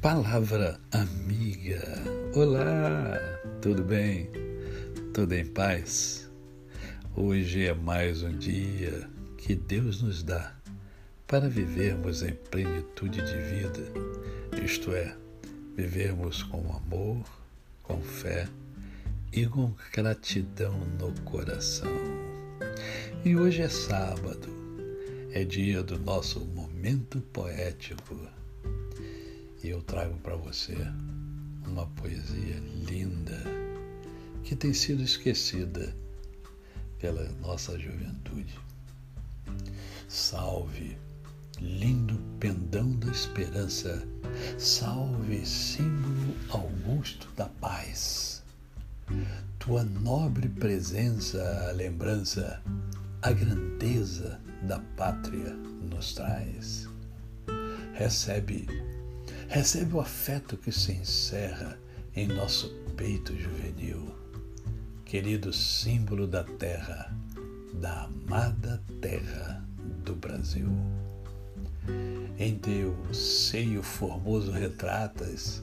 Palavra amiga. Olá, tudo bem? Tudo em paz? Hoje é mais um dia que Deus nos dá para vivermos em plenitude de vida, isto é, vivermos com amor, com fé e com gratidão no coração. E hoje é sábado, é dia do nosso momento poético e eu trago para você uma poesia linda que tem sido esquecida pela nossa juventude. Salve, lindo pendão da esperança, salve, símbolo augusto da paz. Tua nobre presença, a lembrança, a grandeza da pátria nos traz. Recebe recebe o afeto que se encerra em nosso peito juvenil, querido símbolo da terra, da amada terra do Brasil. Em teu seio formoso retratas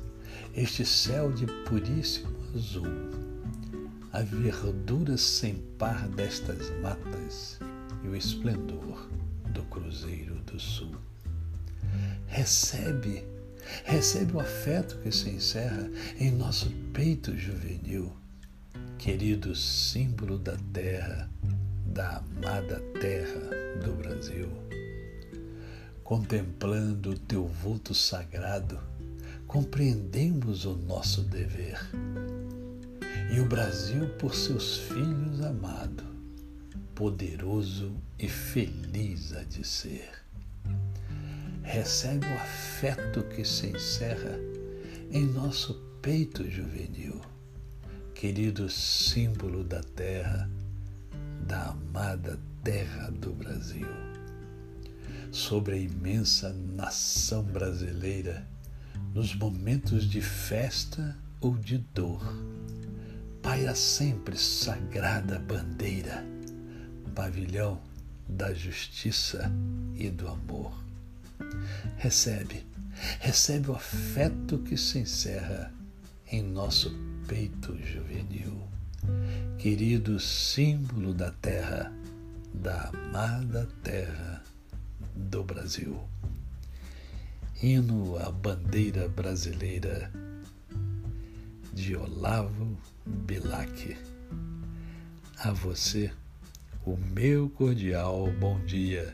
este céu de puríssimo azul, a verdura sem par destas matas e o esplendor do Cruzeiro do Sul. Recebe recebe o afeto que se encerra em nosso peito juvenil, querido símbolo da terra, da amada terra do Brasil. Contemplando o teu vulto sagrado, compreendemos o nosso dever. E o Brasil por seus filhos amado, poderoso e feliz há de ser recebe o afeto que se encerra em nosso peito juvenil, querido símbolo da terra, da amada terra do Brasil. Sobre a imensa nação brasileira, nos momentos de festa ou de dor, paira sempre sagrada bandeira, pavilhão da justiça e do amor Recebe, recebe o afeto que se encerra em nosso peito juvenil, querido símbolo da terra, da amada terra do Brasil. Hino à bandeira brasileira de Olavo Bilac. A você, o meu cordial bom dia.